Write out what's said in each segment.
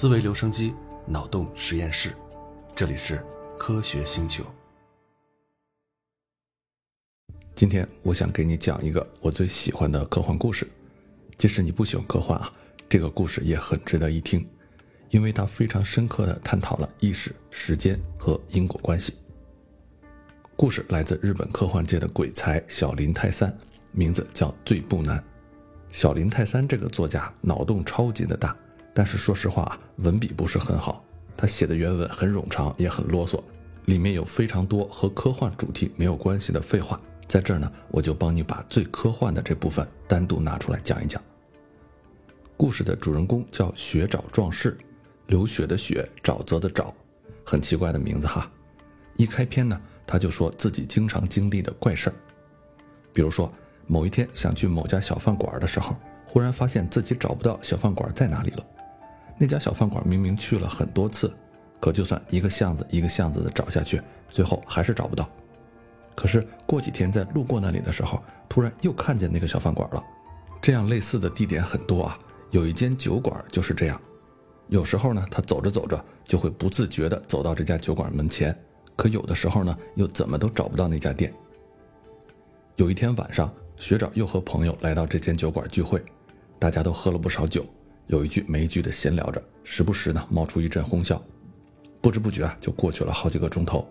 思维留声机，脑洞实验室，这里是科学星球。今天我想给你讲一个我最喜欢的科幻故事，即使你不喜欢科幻啊，这个故事也很值得一听，因为它非常深刻的探讨了意识、时间和因果关系。故事来自日本科幻界的鬼才小林泰三，名字叫醉步男。小林泰三这个作家脑洞超级的大，但是说实话啊，文笔不是很好。他写的原文很冗长，也很啰嗦，里面有非常多和科幻主题没有关系的废话。在这儿呢，我就帮你把最科幻的这部分单独拿出来讲一讲。故事的主人公叫雪沼壮士，流血的血，沼泽的沼，很奇怪的名字哈。一开篇呢，他就说自己经常经历的怪事儿，比如说。某一天想去某家小饭馆的时候，忽然发现自己找不到小饭馆在哪里了。那家小饭馆明明去了很多次，可就算一个巷子一个巷子的找下去，最后还是找不到。可是过几天在路过那里的时候，突然又看见那个小饭馆了。这样类似的地点很多啊，有一间酒馆就是这样。有时候呢，他走着走着就会不自觉地走到这家酒馆门前，可有的时候呢，又怎么都找不到那家店。有一天晚上。学长又和朋友来到这间酒馆聚会，大家都喝了不少酒，有一句没一句的闲聊着，时不时呢冒出一阵哄笑，不知不觉啊就过去了好几个钟头。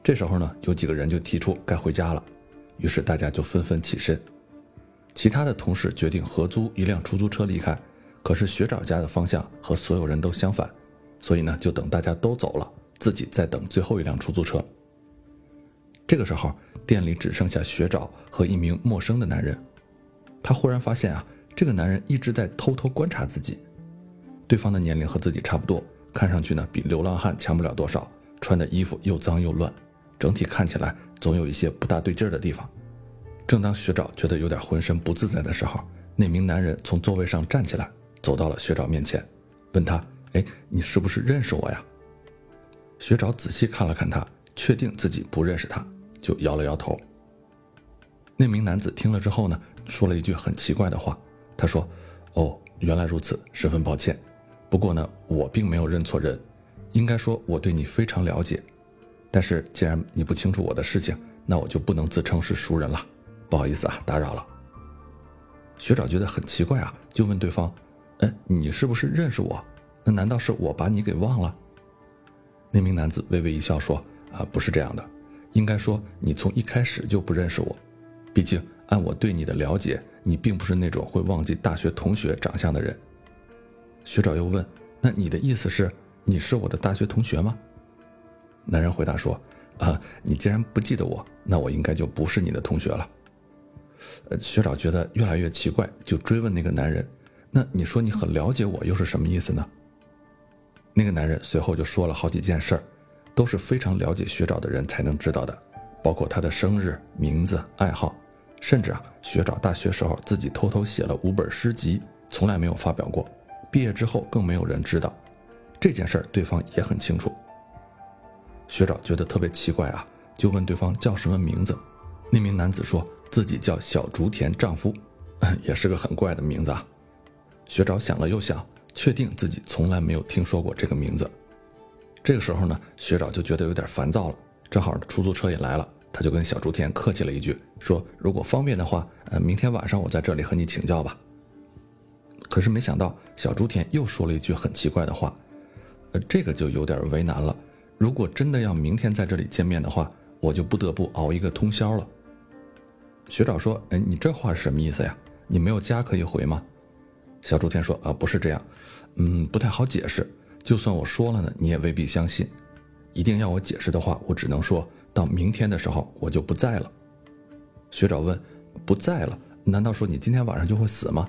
这时候呢，有几个人就提出该回家了，于是大家就纷纷起身。其他的同事决定合租一辆出租车离开，可是学长家的方向和所有人都相反，所以呢就等大家都走了，自己再等最后一辆出租车。这个时候，店里只剩下学长和一名陌生的男人。他忽然发现啊，这个男人一直在偷偷观察自己。对方的年龄和自己差不多，看上去呢比流浪汉强不了多少，穿的衣服又脏又乱，整体看起来总有一些不大对劲儿的地方。正当学长觉得有点浑身不自在的时候，那名男人从座位上站起来，走到了学长面前，问他：“哎，你是不是认识我呀？”学长仔细看了看他，确定自己不认识他。就摇了摇头。那名男子听了之后呢，说了一句很奇怪的话。他说：“哦，原来如此，十分抱歉。不过呢，我并没有认错人，应该说我对你非常了解。但是既然你不清楚我的事情，那我就不能自称是熟人了。不好意思啊，打扰了。”学长觉得很奇怪啊，就问对方：“哎，你是不是认识我？那难道是我把你给忘了？”那名男子微微一笑说：“啊，不是这样的。”应该说，你从一开始就不认识我。毕竟，按我对你的了解，你并不是那种会忘记大学同学长相的人。学长又问：“那你的意思是，你是我的大学同学吗？”男人回答说：“啊，你既然不记得我，那我应该就不是你的同学了。”呃，学长觉得越来越奇怪，就追问那个男人：“那你说你很了解我，又是什么意思呢？”那个男人随后就说了好几件事儿。都是非常了解学长的人才能知道的，包括他的生日、名字、爱好，甚至啊，学长大学时候自己偷偷写了五本诗集，从来没有发表过，毕业之后更没有人知道。这件事儿对方也很清楚。学长觉得特别奇怪啊，就问对方叫什么名字。那名男子说自己叫小竹田丈夫，也是个很怪的名字啊。学长想了又想，确定自己从来没有听说过这个名字。这个时候呢，学长就觉得有点烦躁了。正好出租车也来了，他就跟小竹田客气了一句，说：“如果方便的话，呃，明天晚上我在这里和你请教吧。”可是没想到，小竹田又说了一句很奇怪的话，呃，这个就有点为难了。如果真的要明天在这里见面的话，我就不得不熬一个通宵了。学长说：“哎，你这话是什么意思呀？你没有家可以回吗？”小竹田说：“啊，不是这样，嗯，不太好解释。”就算我说了呢，你也未必相信。一定要我解释的话，我只能说到明天的时候我就不在了。学长问：“不在了？难道说你今天晚上就会死吗？”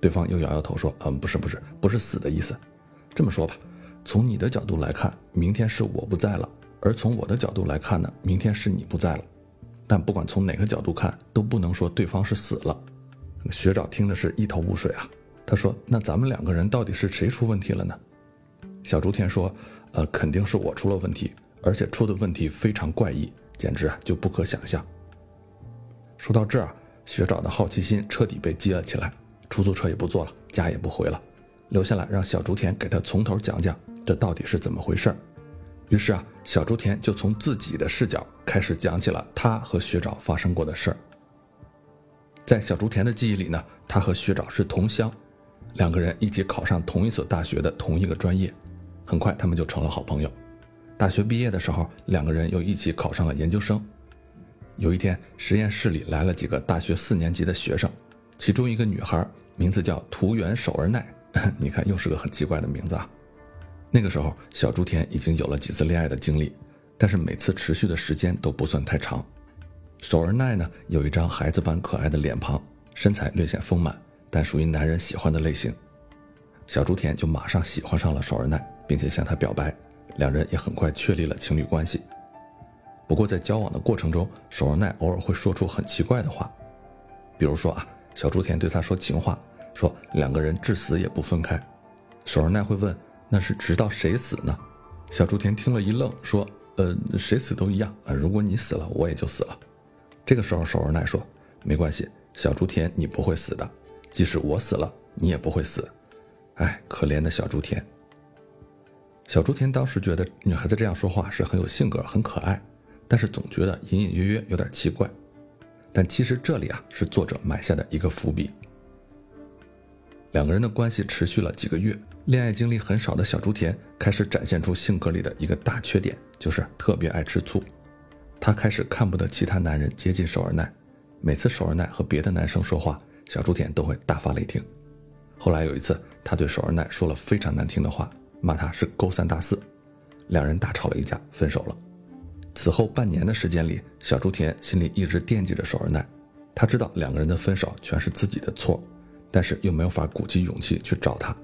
对方又摇摇头说：“嗯，不是，不是，不是死的意思。这么说吧，从你的角度来看，明天是我不在了；而从我的角度来看呢，明天是你不在了。但不管从哪个角度看，都不能说对方是死了。”学长听的是一头雾水啊。他说：“那咱们两个人到底是谁出问题了呢？”小竹田说：“呃，肯定是我出了问题，而且出的问题非常怪异，简直就不可想象。”说到这儿，学长的好奇心彻底被激了起来，出租车也不坐了，家也不回了，留下来让小竹田给他从头讲讲这到底是怎么回事儿。于是啊，小竹田就从自己的视角开始讲起了他和学长发生过的事儿。在小竹田的记忆里呢，他和学长是同乡，两个人一起考上同一所大学的同一个专业，很快他们就成了好朋友。大学毕业的时候，两个人又一起考上了研究生。有一天，实验室里来了几个大学四年级的学生，其中一个女孩名字叫图原守儿奈，你看又是个很奇怪的名字啊。那个时候，小竹田已经有了几次恋爱的经历，但是每次持续的时间都不算太长。守儿奈呢，有一张孩子般可爱的脸庞，身材略显丰满，但属于男人喜欢的类型。小竹田就马上喜欢上了守儿奈，并且向她表白，两人也很快确立了情侣关系。不过在交往的过程中，守儿奈偶尔会说出很奇怪的话，比如说啊，小竹田对他说情话，说两个人至死也不分开。守儿奈会问。那是直到谁死呢？小竹田听了一愣，说：“呃，谁死都一样啊。如果你死了，我也就死了。”这个时候，守儿奈说：“没关系，小竹田，你不会死的。即使我死了，你也不会死。”哎，可怜的小竹田。小竹田当时觉得女孩子这样说话是很有性格、很可爱，但是总觉得隐隐约约有点奇怪。但其实这里啊，是作者埋下的一个伏笔。两个人的关系持续了几个月。恋爱经历很少的小竹田开始展现出性格里的一个大缺点，就是特别爱吃醋。他开始看不得其他男人接近守儿奈，每次守儿奈和别的男生说话，小竹田都会大发雷霆。后来有一次，他对守儿奈说了非常难听的话，骂他是勾三搭四，两人大吵了一架，分手了。此后半年的时间里，小竹田心里一直惦记着守儿奈，他知道两个人的分手全是自己的错，但是又没有法鼓起勇气去找他。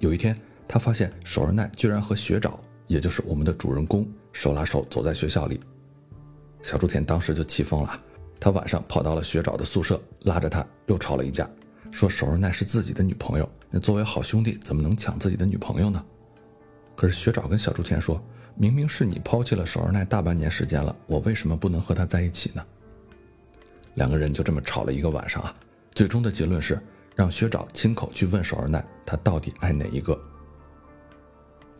有一天，他发现守儿奈居然和学长，也就是我们的主人公，手拉手走在学校里。小竹田当时就气疯了，他晚上跑到了学长的宿舍，拉着他又吵了一架，说守儿奈是自己的女朋友，那作为好兄弟怎么能抢自己的女朋友呢？可是学长跟小竹田说，明明是你抛弃了守儿奈大半年时间了，我为什么不能和他在一起呢？两个人就这么吵了一个晚上啊，最终的结论是。让学长亲口去问守儿奈，他到底爱哪一个？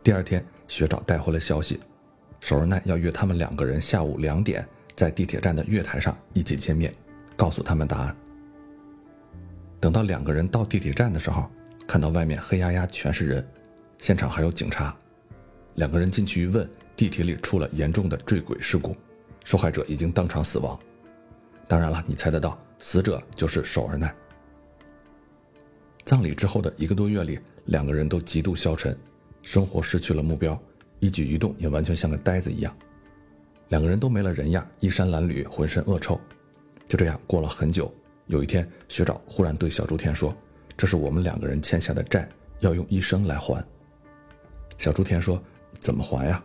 第二天，学长带回了消息，守儿奈要约他们两个人下午两点在地铁站的月台上一起见面，告诉他们答案。等到两个人到地铁站的时候，看到外面黑压压全是人，现场还有警察。两个人进去一问，地铁里出了严重的坠轨事故，受害者已经当场死亡。当然了，你猜得到，死者就是守儿奈。葬礼之后的一个多月里，两个人都极度消沉，生活失去了目标，一举一动也完全像个呆子一样。两个人都没了人样，衣衫褴褛，浑身恶臭。就这样过了很久，有一天，学长忽然对小竹田说：“这是我们两个人欠下的债，要用一生来还。”小竹田说：“怎么还呀？”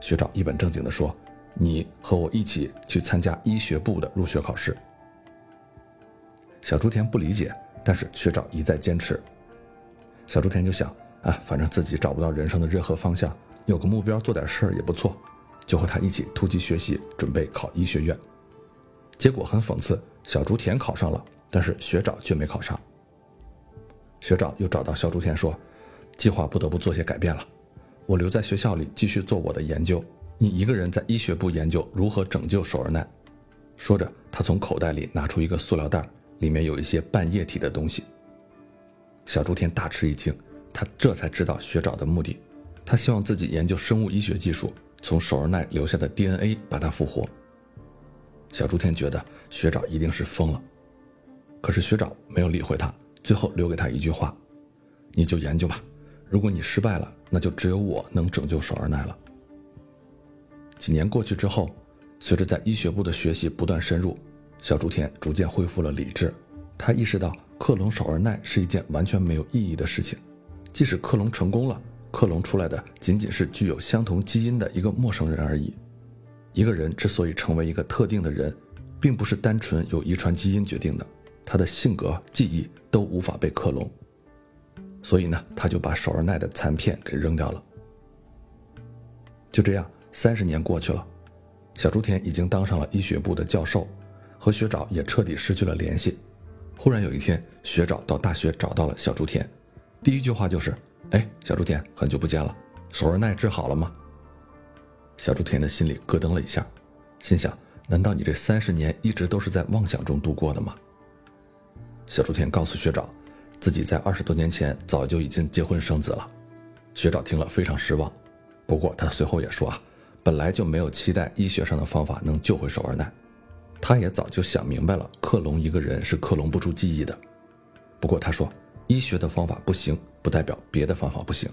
学长一本正经地说：“你和我一起去参加医学部的入学考试。”小竹田不理解。但是学长一再坚持，小竹田就想啊，反正自己找不到人生的任何方向，有个目标做点事儿也不错，就和他一起突击学习，准备考医学院。结果很讽刺，小竹田考上了，但是学长却没考上。学长又找到小竹田说，计划不得不做些改变了，我留在学校里继续做我的研究，你一个人在医学部研究如何拯救守儿奈。说着，他从口袋里拿出一个塑料袋。里面有一些半液体的东西。小竹田大吃一惊，他这才知道学长的目的，他希望自己研究生物医学技术，从守儿奈留下的 DNA 把它复活。小竹田觉得学长一定是疯了，可是学长没有理会他，最后留给他一句话：“你就研究吧，如果你失败了，那就只有我能拯救守儿奈了。”几年过去之后，随着在医学部的学习不断深入。小竹田逐渐恢复了理智，他意识到克隆守儿奈是一件完全没有意义的事情。即使克隆成功了，克隆出来的仅仅是具有相同基因的一个陌生人而已。一个人之所以成为一个特定的人，并不是单纯由遗传基因决定的，他的性格、记忆都无法被克隆。所以呢，他就把守儿奈的残片给扔掉了。就这样，三十年过去了，小竹田已经当上了医学部的教授。和学长也彻底失去了联系。忽然有一天，学长到大学找到了小竹田，第一句话就是：“哎，小竹田，很久不见了，手儿奈治好了吗？”小猪田的心里咯噔了一下，心想：难道你这三十年一直都是在妄想中度过的吗？小竹田告诉学长，自己在二十多年前早就已经结婚生子了。学长听了非常失望，不过他随后也说啊，本来就没有期待医学上的方法能救回手儿奈，他也早就想明白了，克隆一个人是克隆不出记忆的。不过他说，医学的方法不行，不代表别的方法不行。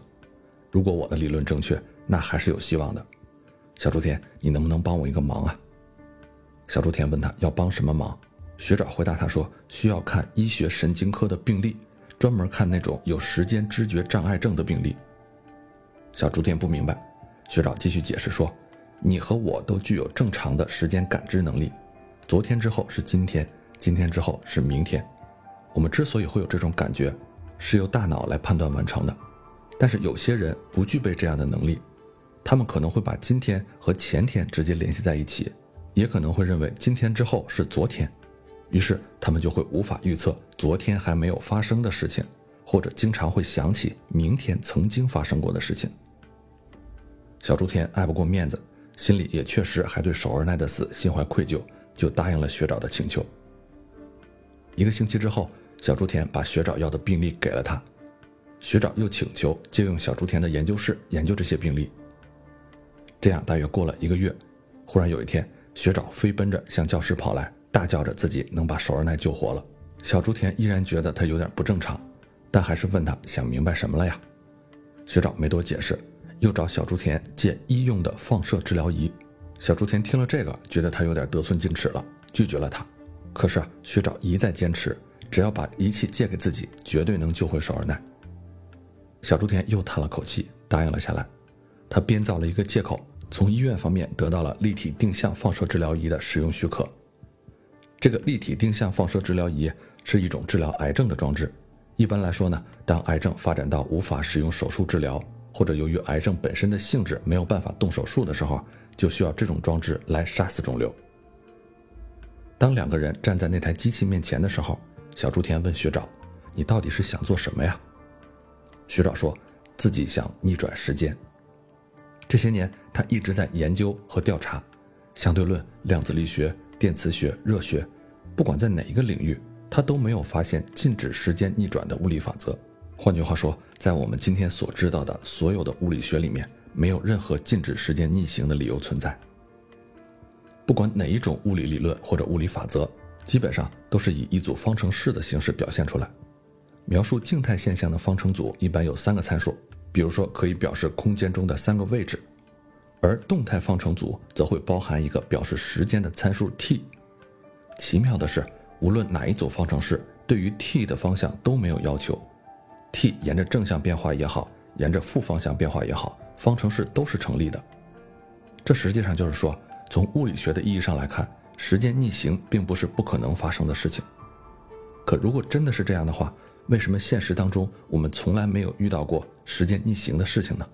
如果我的理论正确，那还是有希望的。小猪田，你能不能帮我一个忙啊？小猪田问他要帮什么忙，学长回答他说，需要看医学神经科的病例，专门看那种有时间知觉障碍症的病例。小猪田不明白，学长继续解释说：“你和我都具有正常的时间感知能力。昨天之后是今天，今天之后是明天。我们之所以会有这种感觉，是由大脑来判断完成的。但是有些人不具备这样的能力，他们可能会把今天和前天直接联系在一起，也可能会认为今天之后是昨天，于是他们就会无法预测昨天还没有发生的事情，或者经常会想起明天曾经发生过的事情。”小竹田爱不过面子，心里也确实还对守儿奈的死心怀愧疚，就答应了学长的请求。一个星期之后，小竹田把学长要的病例给了他，学长又请求借用小竹田的研究室研究这些病例。这样大约过了一个月，忽然有一天，学长飞奔着向教室跑来，大叫着自己能把守儿奈救活了。小竹田依然觉得他有点不正常，但还是问他想明白什么了呀？学长没多解释。又找小竹田借医用的放射治疗仪，小竹田听了这个，觉得他有点得寸进尺了，拒绝了他。可是啊，学长一再坚持，只要把仪器借给自己，绝对能救回首尔奈。小猪田又叹了口气，答应了下来。他编造了一个借口，从医院方面得到了立体定向放射治疗仪的使用许可。这个立体定向放射治疗仪是一种治疗癌症的装置。一般来说呢，当癌症发展到无法使用手术治疗，或者由于癌症本身的性质没有办法动手术的时候，就需要这种装置来杀死肿瘤。当两个人站在那台机器面前的时候，小猪田问学长：“你到底是想做什么呀？”学长说自己想逆转时间。这些年，他一直在研究和调查相对论、量子力学、电磁学、热学，不管在哪一个领域，他都没有发现禁止时间逆转的物理法则。换句话说，在我们今天所知道的所有的物理学里面，没有任何禁止时间逆行的理由存在。不管哪一种物理理论或者物理法则，基本上都是以一组方程式的形式表现出来。描述静态现象的方程组一般有三个参数，比如说可以表示空间中的三个位置；而动态方程组则会包含一个表示时间的参数 t。奇妙的是，无论哪一组方程式，对于 t 的方向都没有要求。t 沿着正向变化也好，沿着负方向变化也好，方程式都是成立的。这实际上就是说，从物理学的意义上来看，时间逆行并不是不可能发生的事情。可如果真的是这样的话，为什么现实当中我们从来没有遇到过时间逆行的事情呢？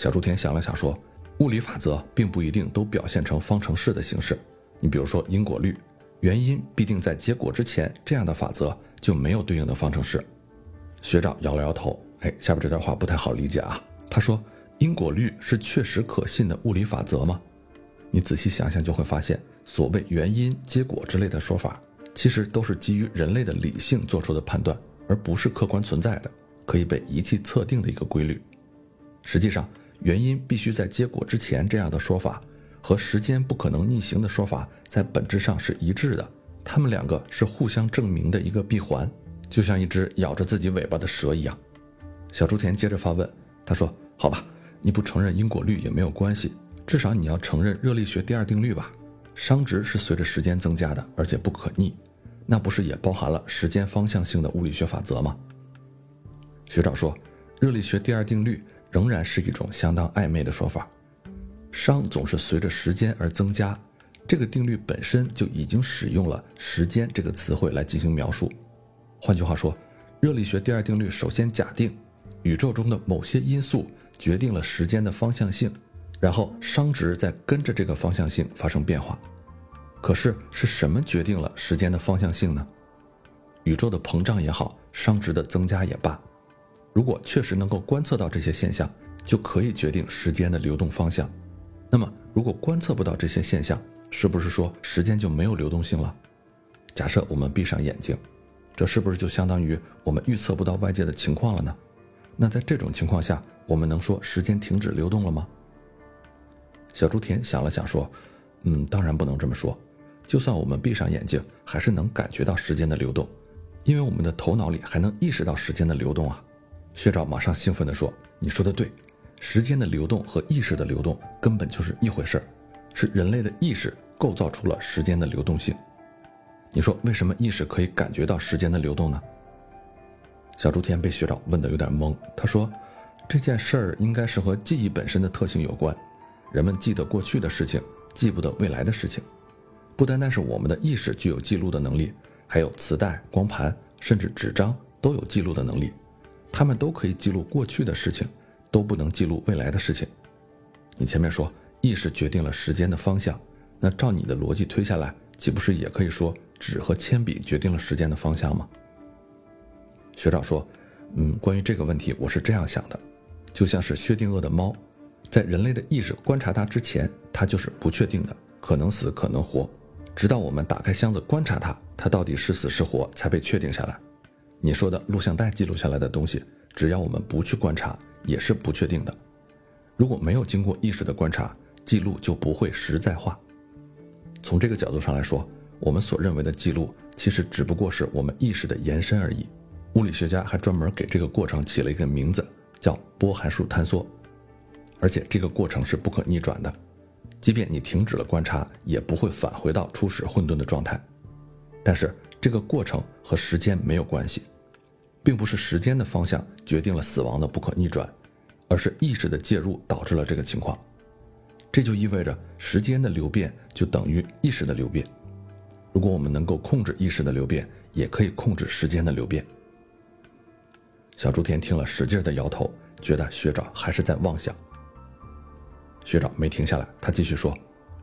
小猪田想了想说，物理法则并不一定都表现成方程式的形式。你比如说因果律，原因必定在结果之前，这样的法则就没有对应的方程式。学长摇了摇头，哎，下边这段话不太好理解啊。他说：“因果律是确实可信的物理法则吗？你仔细想想就会发现，所谓原因、结果之类的说法，其实都是基于人类的理性做出的判断，而不是客观存在的，可以被仪器测定的一个规律。实际上，原因必须在结果之前这样的说法，和时间不可能逆行的说法，在本质上是一致的，它们两个是互相证明的一个闭环。”就像一只咬着自己尾巴的蛇一样，小猪田接着发问：“他说，好吧，你不承认因果律也没有关系，至少你要承认热力学第二定律吧？熵值是随着时间增加的，而且不可逆，那不是也包含了时间方向性的物理学法则吗？”学长说：“热力学第二定律仍然是一种相当暧昧的说法，熵总是随着时间而增加，这个定律本身就已经使用了‘时间’这个词汇来进行描述。”换句话说，热力学第二定律首先假定宇宙中的某些因素决定了时间的方向性，然后熵值再跟着这个方向性发生变化。可是是什么决定了时间的方向性呢？宇宙的膨胀也好，熵值的增加也罢，如果确实能够观测到这些现象，就可以决定时间的流动方向。那么，如果观测不到这些现象，是不是说时间就没有流动性了？假设我们闭上眼睛，这是不是就相当于我们预测不到外界的情况了呢？那在这种情况下，我们能说时间停止流动了吗？小猪田想了想说：“嗯，当然不能这么说。就算我们闭上眼睛，还是能感觉到时间的流动，因为我们的头脑里还能意识到时间的流动啊。”薛兆马上兴奋地说：“你说的对，时间的流动和意识的流动根本就是一回事儿，是人类的意识构造出了时间的流动性。你说为什么意识可以感觉到时间的流动呢？”小竹田被学长问得有点懵，他说：“这件事儿应该是和记忆本身的特性有关。人们记得过去的事情，记不得未来的事情。不单单是我们的意识具有记录的能力，还有磁带、光盘，甚至纸张都有记录的能力。”他们都可以记录过去的事情，都不能记录未来的事情。你前面说意识决定了时间的方向，那照你的逻辑推下来，岂不是也可以说纸和铅笔决定了时间的方向吗？学长说：“嗯，关于这个问题，我是这样想的，就像是薛定谔的猫，在人类的意识观察它之前，它就是不确定的，可能死可能活，直到我们打开箱子观察它，它到底是死是活，才被确定下来。”你说的录像带记录下来的东西，只要我们不去观察，也是不确定的。如果没有经过意识的观察，记录就不会实在化。从这个角度上来说，我们所认为的记录，其实只不过是我们意识的延伸而已。物理学家还专门给这个过程起了一个名字，叫波函数坍缩。而且这个过程是不可逆转的，即便你停止了观察，也不会返回到初始混沌的状态。但是这个过程和时间没有关系。并不是时间的方向决定了死亡的不可逆转，而是意识的介入导致了这个情况。这就意味着时间的流变就等于意识的流变。如果我们能够控制意识的流变，也可以控制时间的流变。小猪田听了，使劲的摇头，觉得学长还是在妄想。学长没停下来，他继续说：“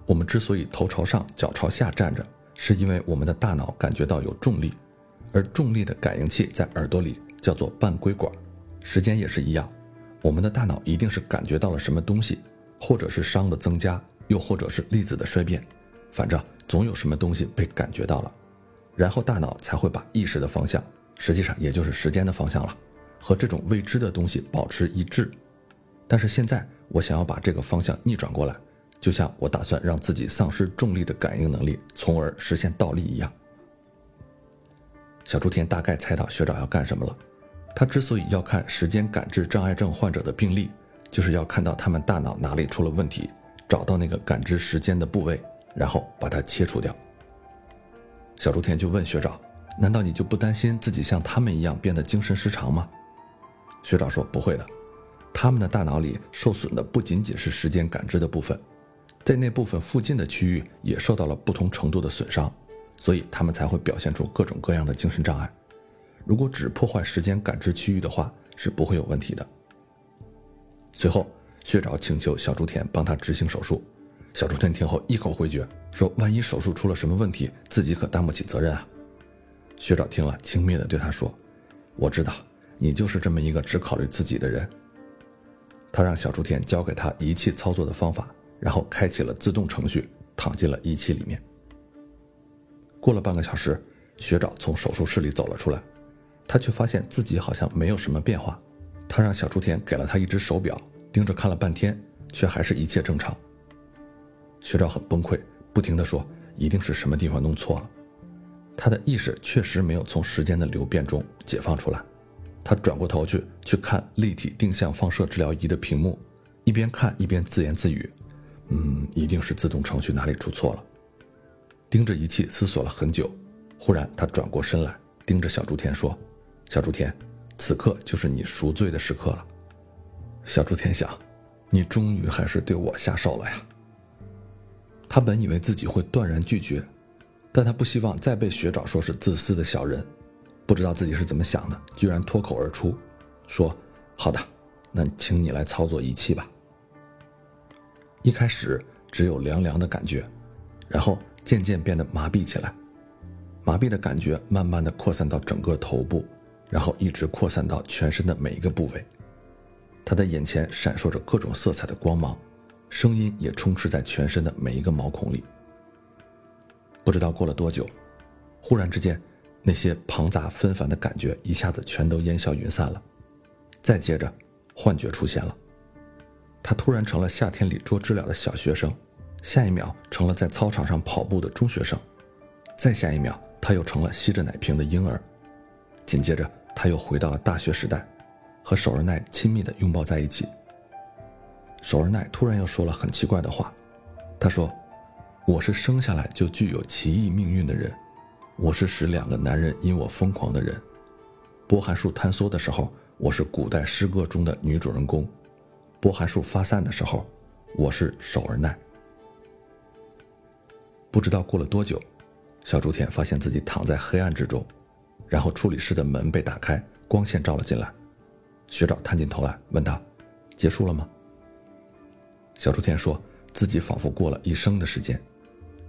我们之所以头朝上、脚朝下站着，是因为我们的大脑感觉到有重力。”而重力的感应器在耳朵里叫做半规管，时间也是一样，我们的大脑一定是感觉到了什么东西，或者是熵的增加，又或者是粒子的衰变，反正总有什么东西被感觉到了，然后大脑才会把意识的方向，实际上也就是时间的方向了，和这种未知的东西保持一致。但是现在我想要把这个方向逆转过来，就像我打算让自己丧失重力的感应能力，从而实现倒立一样。小竹田大概猜到学长要干什么了。他之所以要看时间感知障碍症患者的病例，就是要看到他们大脑哪里出了问题，找到那个感知时间的部位，然后把它切除掉。小竹田就问学长：“难道你就不担心自己像他们一样变得精神失常吗？”学长说：“不会的，他们的大脑里受损的不仅仅是时间感知的部分，在那部分附近的区域也受到了不同程度的损伤。”所以他们才会表现出各种各样的精神障碍。如果只破坏时间感知区域的话，是不会有问题的。随后，学长请求小竹田帮他执行手术。小竹田听后一口回绝，说：“万一手术出了什么问题，自己可担不起责任啊。”学长听了，轻蔑地对他说：“我知道，你就是这么一个只考虑自己的人。”他让小竹田教给他仪器操作的方法，然后开启了自动程序，躺进了仪器里面。过了半个小时，学长从手术室里走了出来，他却发现自己好像没有什么变化。他让小雏田给了他一只手表，盯着看了半天，却还是一切正常。学长很崩溃，不停地说：“一定是什么地方弄错了。”他的意识确实没有从时间的流变中解放出来。他转过头去去看立体定向放射治疗仪的屏幕，一边看一边自言自语：“嗯，一定是自动程序哪里出错了。”盯着仪器思索了很久，忽然他转过身来，盯着小竹田说：“小竹田，此刻就是你赎罪的时刻了。”小猪田想：“你终于还是对我下手了呀。”他本以为自己会断然拒绝，但他不希望再被学长说是自私的小人。不知道自己是怎么想的，居然脱口而出说：“好的，那请你来操作仪器吧。”一开始只有凉凉的感觉，然后。渐渐变得麻痹起来，麻痹的感觉慢慢的扩散到整个头部，然后一直扩散到全身的每一个部位。他的眼前闪烁着各种色彩的光芒，声音也充斥在全身的每一个毛孔里。不知道过了多久，忽然之间，那些庞杂纷繁的感觉一下子全都烟消云散了。再接着，幻觉出现了。他突然成了夏天里捉知了的小学生，下一秒成了在操场上跑步的中学生，再下一秒他又成了吸着奶瓶的婴儿，紧接着他又回到了大学时代，和守儿奈亲密地拥抱在一起。守儿奈突然又说了很奇怪的话，他说。我是生下来就具有奇异命运的人，我是使两个男人因我疯狂的人。波函数坍缩的时候，我是古代诗歌中的女主人公；波函数发散的时候，我是守儿奈。不知道过了多久，小竹田发现自己躺在黑暗之中，然后处理室的门被打开，光线照了进来。学长探进头来问他：“结束了吗？”小竹田说自己仿佛过了一生的时间。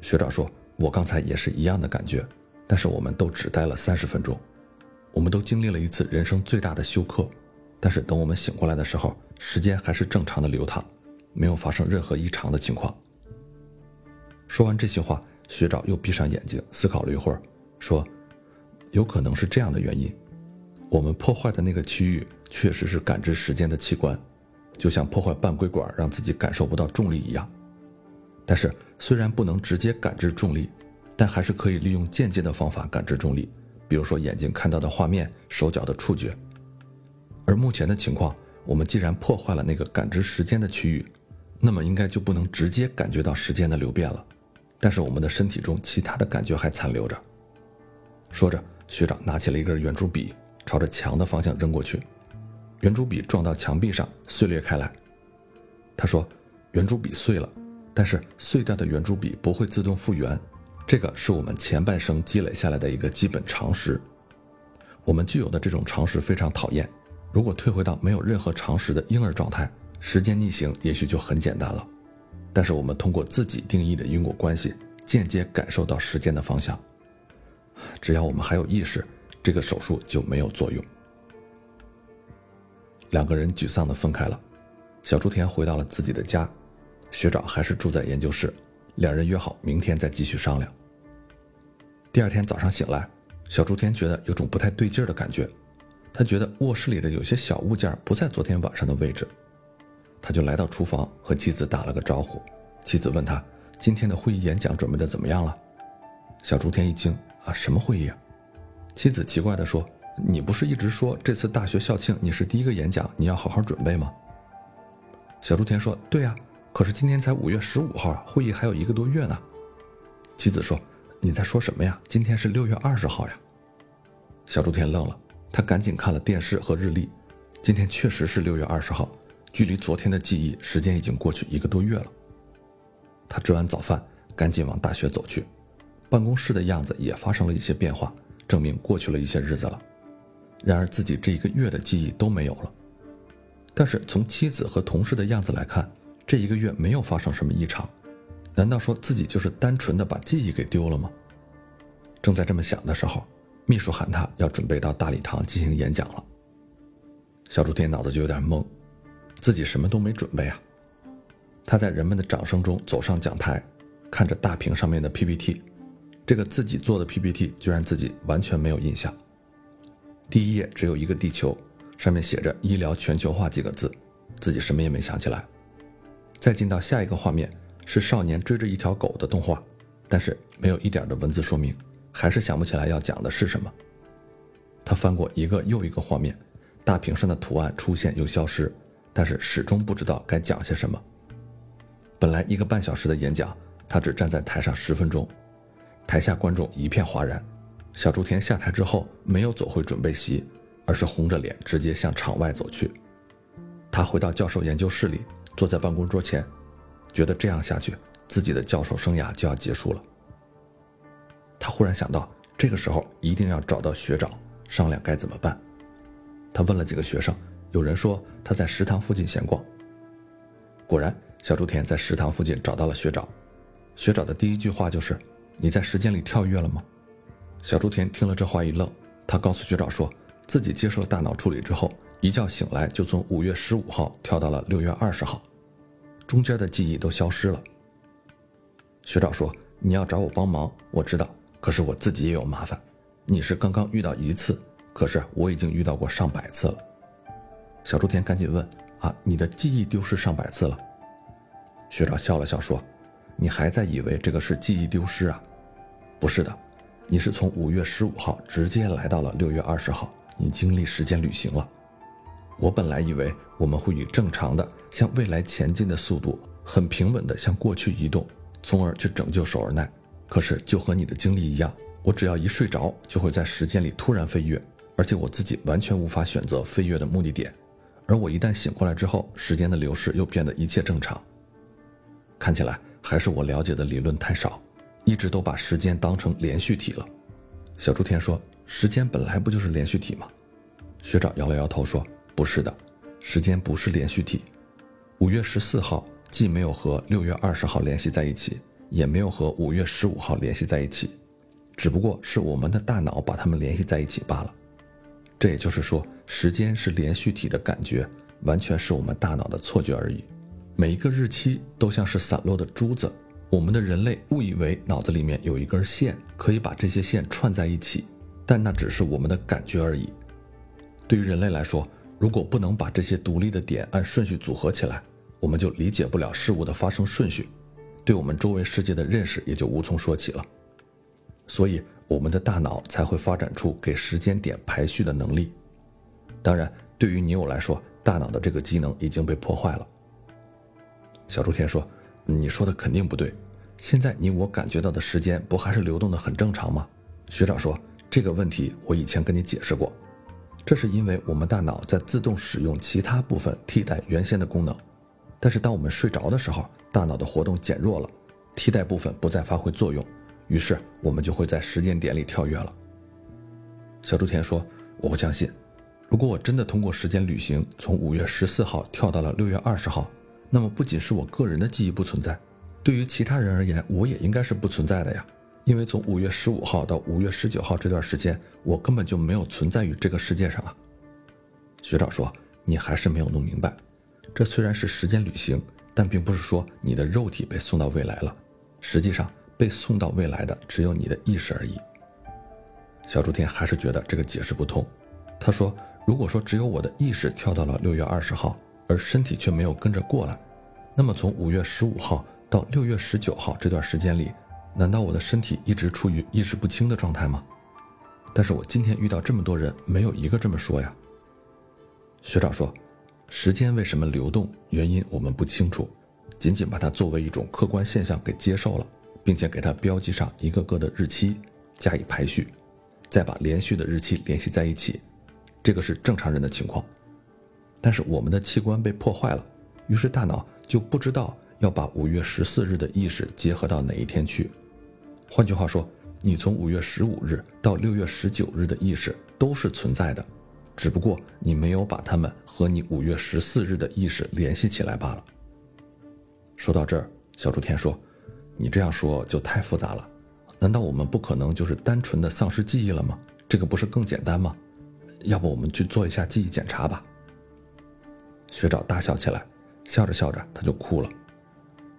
学长说：“我刚才也是一样的感觉，但是我们都只待了三十分钟，我们都经历了一次人生最大的休克。但是等我们醒过来的时候，时间还是正常的流淌，没有发生任何异常的情况。”说完这些话，学长又闭上眼睛思考了一会儿，说：“有可能是这样的原因，我们破坏的那个区域确实是感知时间的器官，就像破坏半规管让自己感受不到重力一样。但是。”虽然不能直接感知重力，但还是可以利用间接的方法感知重力，比如说眼睛看到的画面、手脚的触觉。而目前的情况，我们既然破坏了那个感知时间的区域，那么应该就不能直接感觉到时间的流变了。但是我们的身体中其他的感觉还残留着。说着，学长拿起了一根圆珠笔，朝着墙的方向扔过去，圆珠笔撞到墙壁上，碎裂开来。他说：“圆珠笔碎了。”但是碎掉的圆珠笔不会自动复原，这个是我们前半生积累下来的一个基本常识。我们具有的这种常识非常讨厌。如果退回到没有任何常识的婴儿状态，时间逆行也许就很简单了。但是我们通过自己定义的因果关系，间接感受到时间的方向。只要我们还有意识，这个手术就没有作用。两个人沮丧地分开了，小竹田回到了自己的家。学长还是住在研究室，两人约好明天再继续商量。第二天早上醒来，小竹田觉得有种不太对劲儿的感觉，他觉得卧室里的有些小物件不在昨天晚上的位置，他就来到厨房和妻子打了个招呼。妻子问他今天的会议演讲准备的怎么样了？小竹田一惊啊，什么会议啊？妻子奇怪地说：“你不是一直说这次大学校庆你是第一个演讲，你要好好准备吗？”小竹田说：“对呀。”可是今天才五月十五号啊，会议还有一个多月呢。妻子说：“你在说什么呀？今天是六月二十号呀。”小竹田愣了，他赶紧看了电视和日历，今天确实是六月二十号，距离昨天的记忆时间已经过去一个多月了。他吃完早饭，赶紧往大学走去，办公室的样子也发生了一些变化，证明过去了一些日子了。然而自己这一个月的记忆都没有了。但是从妻子和同事的样子来看，这一个月没有发生什么异常，难道说自己就是单纯的把记忆给丢了吗？正在这么想的时候，秘书喊他要准备到大礼堂进行演讲了。小竹田脑子就有点懵，自己什么都没准备啊。他在人们的掌声中走上讲台，看着大屏上面的 PPT，这个自己做的 PPT 居然自己完全没有印象。第一页只有一个地球，上面写着“医疗全球化”几个字，自己什么也没想起来。再进到下一个画面，是少年追着一条狗的动画，但是没有一点的文字说明，还是想不起来要讲的是什么。他翻过一个又一个画面，大屏上的图案出现又消失，但是始终不知道该讲些什么。本来一个半小时的演讲，他只站在台上十分钟，台下观众一片哗然。小竹田下台之后，没有走回准备席，而是红着脸直接向场外走去。他回到教授研究室里。坐在办公桌前，觉得这样下去，自己的教授生涯就要结束了。他忽然想到，这个时候一定要找到学长商量该怎么办。他问了几个学生，有人说他在食堂附近闲逛。果然，小竹田在食堂附近找到了学长。学长的第一句话就是：“你在时间里跳跃了吗？”小竹田听了这话一愣，他告诉学长说：“自己接受大脑处理之后，一觉醒来就从五月十五号跳到了六月二十号，中间的记忆都消失了。学长说：“你要找我帮忙，我知道，可是我自己也有麻烦。你是刚刚遇到一次，可是我已经遇到过上百次了。”小猪田赶紧问：“啊，你的记忆丢失上百次了？”学长笑了笑说：“你还在以为这个是记忆丢失啊？不是的，你是从五月十五号直接来到了六月二十号。”你经历时间旅行了。我本来以为我们会以正常的向未来前进的速度，很平稳的向过去移动，从而去拯救首尔奈。可是就和你的经历一样，我只要一睡着，就会在时间里突然飞跃，而且我自己完全无法选择飞跃的目的点。而我一旦醒过来之后，时间的流逝又变得一切正常。看起来还是我了解的理论太少，一直都把时间当成连续体了。小猪田说。时间本来不就是连续体吗？学长摇了摇头说：“不是的，时间不是连续体。五月十四号既没有和六月二十号联系在一起，也没有和五月十五号联系在一起，只不过是我们的大脑把它们联系在一起罢了。这也就是说，时间是连续体的感觉，完全是我们大脑的错觉而已。每一个日期都像是散落的珠子，我们的人类误以为脑子里面有一根线，可以把这些线串在一起。”但那只是我们的感觉而已。对于人类来说，如果不能把这些独立的点按顺序组合起来，我们就理解不了事物的发生顺序，对我们周围世界的认识也就无从说起了。所以，我们的大脑才会发展出给时间点排序的能力。当然，对于你我来说，大脑的这个机能已经被破坏了。小猪田说：“你说的肯定不对。现在你我感觉到的时间不还是流动的很正常吗？”学长说。这个问题我以前跟你解释过，这是因为我们大脑在自动使用其他部分替代原先的功能，但是当我们睡着的时候，大脑的活动减弱了，替代部分不再发挥作用，于是我们就会在时间点里跳跃了。小猪田说：“我不相信，如果我真的通过时间旅行从五月十四号跳到了六月二十号，那么不仅是我个人的记忆不存在，对于其他人而言，我也应该是不存在的呀。”因为从五月十五号到五月十九号这段时间，我根本就没有存在于这个世界上啊。学长说：“你还是没有弄明白，这虽然是时间旅行，但并不是说你的肉体被送到未来了。实际上，被送到未来的只有你的意识而已。”小猪田还是觉得这个解释不通。他说：“如果说只有我的意识跳到了六月二十号，而身体却没有跟着过来，那么从五月十五号到六月十九号这段时间里。”难道我的身体一直处于意识不清的状态吗？但是我今天遇到这么多人，没有一个这么说呀。学长说，时间为什么流动，原因我们不清楚，仅仅把它作为一种客观现象给接受了，并且给它标记上一个个的日期，加以排序，再把连续的日期联系在一起，这个是正常人的情况。但是我们的器官被破坏了，于是大脑就不知道要把五月十四日的意识结合到哪一天去。换句话说，你从五月十五日到六月十九日的意识都是存在的，只不过你没有把它们和你五月十四日的意识联系起来罢了。说到这儿，小竹田说：“你这样说就太复杂了，难道我们不可能就是单纯的丧失记忆了吗？这个不是更简单吗？要不我们去做一下记忆检查吧？”学长大笑起来，笑着笑着他就哭了。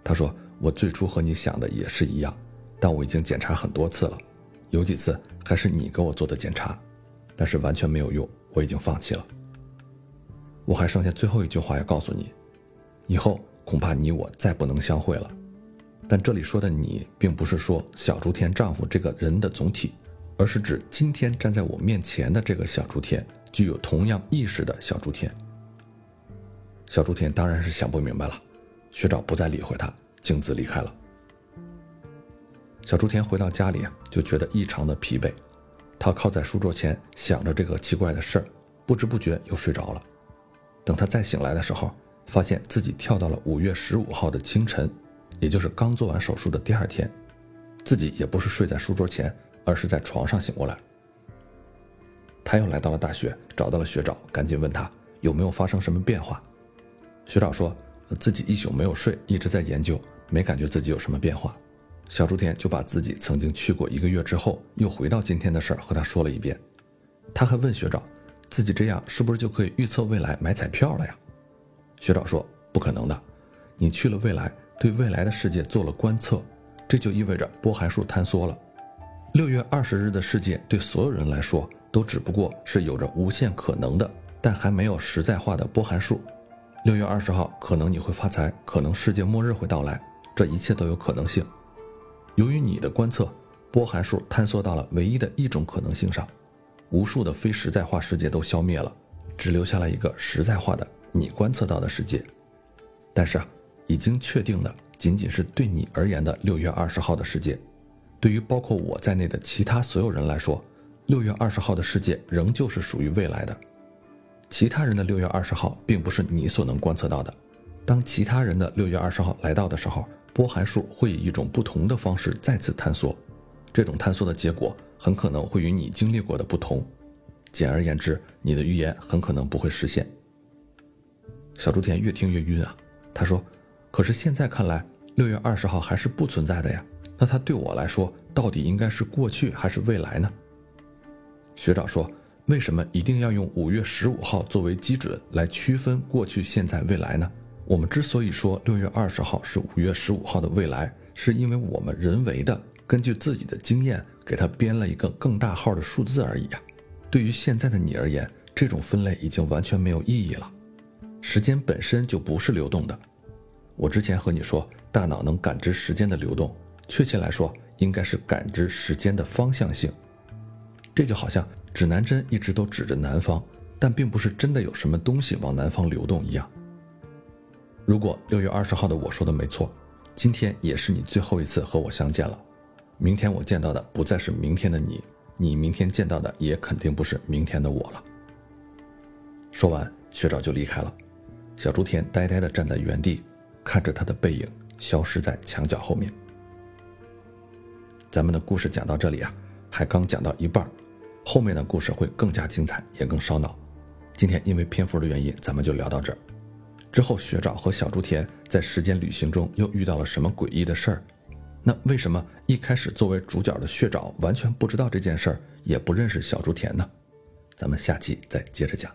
他说：“我最初和你想的也是一样。”但我已经检查很多次了，有几次还是你给我做的检查，但是完全没有用，我已经放弃了。我还剩下最后一句话要告诉你，以后恐怕你我再不能相会了。但这里说的你，并不是说小竹田丈夫这个人的总体，而是指今天站在我面前的这个小竹田，具有同样意识的小竹田。小竹田当然是想不明白了，学长不再理会他，径自离开了。小竹田回到家里啊就觉得异常的疲惫，他靠在书桌前想着这个奇怪的事儿，不知不觉又睡着了。等他再醒来的时候，发现自己跳到了五月十五号的清晨，也就是刚做完手术的第二天。自己也不是睡在书桌前，而是在床上醒过来。他又来到了大学，找到了学长，赶紧问他有没有发生什么变化。学长说自己一宿没有睡，一直在研究，没感觉自己有什么变化。小猪田就把自己曾经去过一个月之后又回到今天的事儿和他说了一遍。他还问学长，自己这样是不是就可以预测未来买彩票了呀？学长说不可能的，你去了未来，对未来的世界做了观测，这就意味着波函数坍缩了。六月二十日的世界对所有人来说都只不过是有着无限可能的，但还没有实在化的波函数。六月二十号可能你会发财，可能世界末日会到来，这一切都有可能性。由于你的观测，波函数坍缩到了唯一的一种可能性上。无数的非实在化世界都消灭了，只留下了一个实在化的你观测到的世界。但是啊，已经确定的仅仅是对你而言的六月二十号的世界。对于包括我在内的其他所有人来说，六月二十号的世界仍旧是属于未来的。其他人的六月二十号并不是你所能观测到的。当其他人的六月二十号来到的时候，波函数会以一种不同的方式再次坍缩。这种坍缩的结果很可能会与你经历过的不同。简而言之，你的预言很可能不会实现。小猪田越听越晕啊，他说：“可是现在看来，六月二十号还是不存在的呀。那它对我来说，到底应该是过去还是未来呢？”学长说：“为什么一定要用五月十五号作为基准来区分过去、现在、未来呢？我们之所以说六月二十号是五月十五号的未来，是因为我们人为的。”根据自己的经验，给它编了一个更大号的数字而已啊。对于现在的你而言，这种分类已经完全没有意义了。时间本身就不是流动的。我之前和你说，大脑能感知时间的流动，确切来说，应该是感知时间的方向性。这就好像指南针一直都指着南方，但并不是真的有什么东西往南方流动一样。如果六月二十号的我说的没错，今天也是你最后一次和我相见了。明天我见到的不再是明天的你，你明天见到的也肯定不是明天的我了。说完，学长就离开了。小竹田呆呆地站在原地，看着他的背影消失在墙角后面。咱们的故事讲到这里啊，还刚讲到一半，后面的故事会更加精彩，也更烧脑。今天因为篇幅的原因，咱们就聊到这儿。之后，学长和小竹田在时间旅行中又遇到了什么诡异的事儿？那为什么一开始作为主角的血爪完全不知道这件事儿，也不认识小竹田呢？咱们下期再接着讲。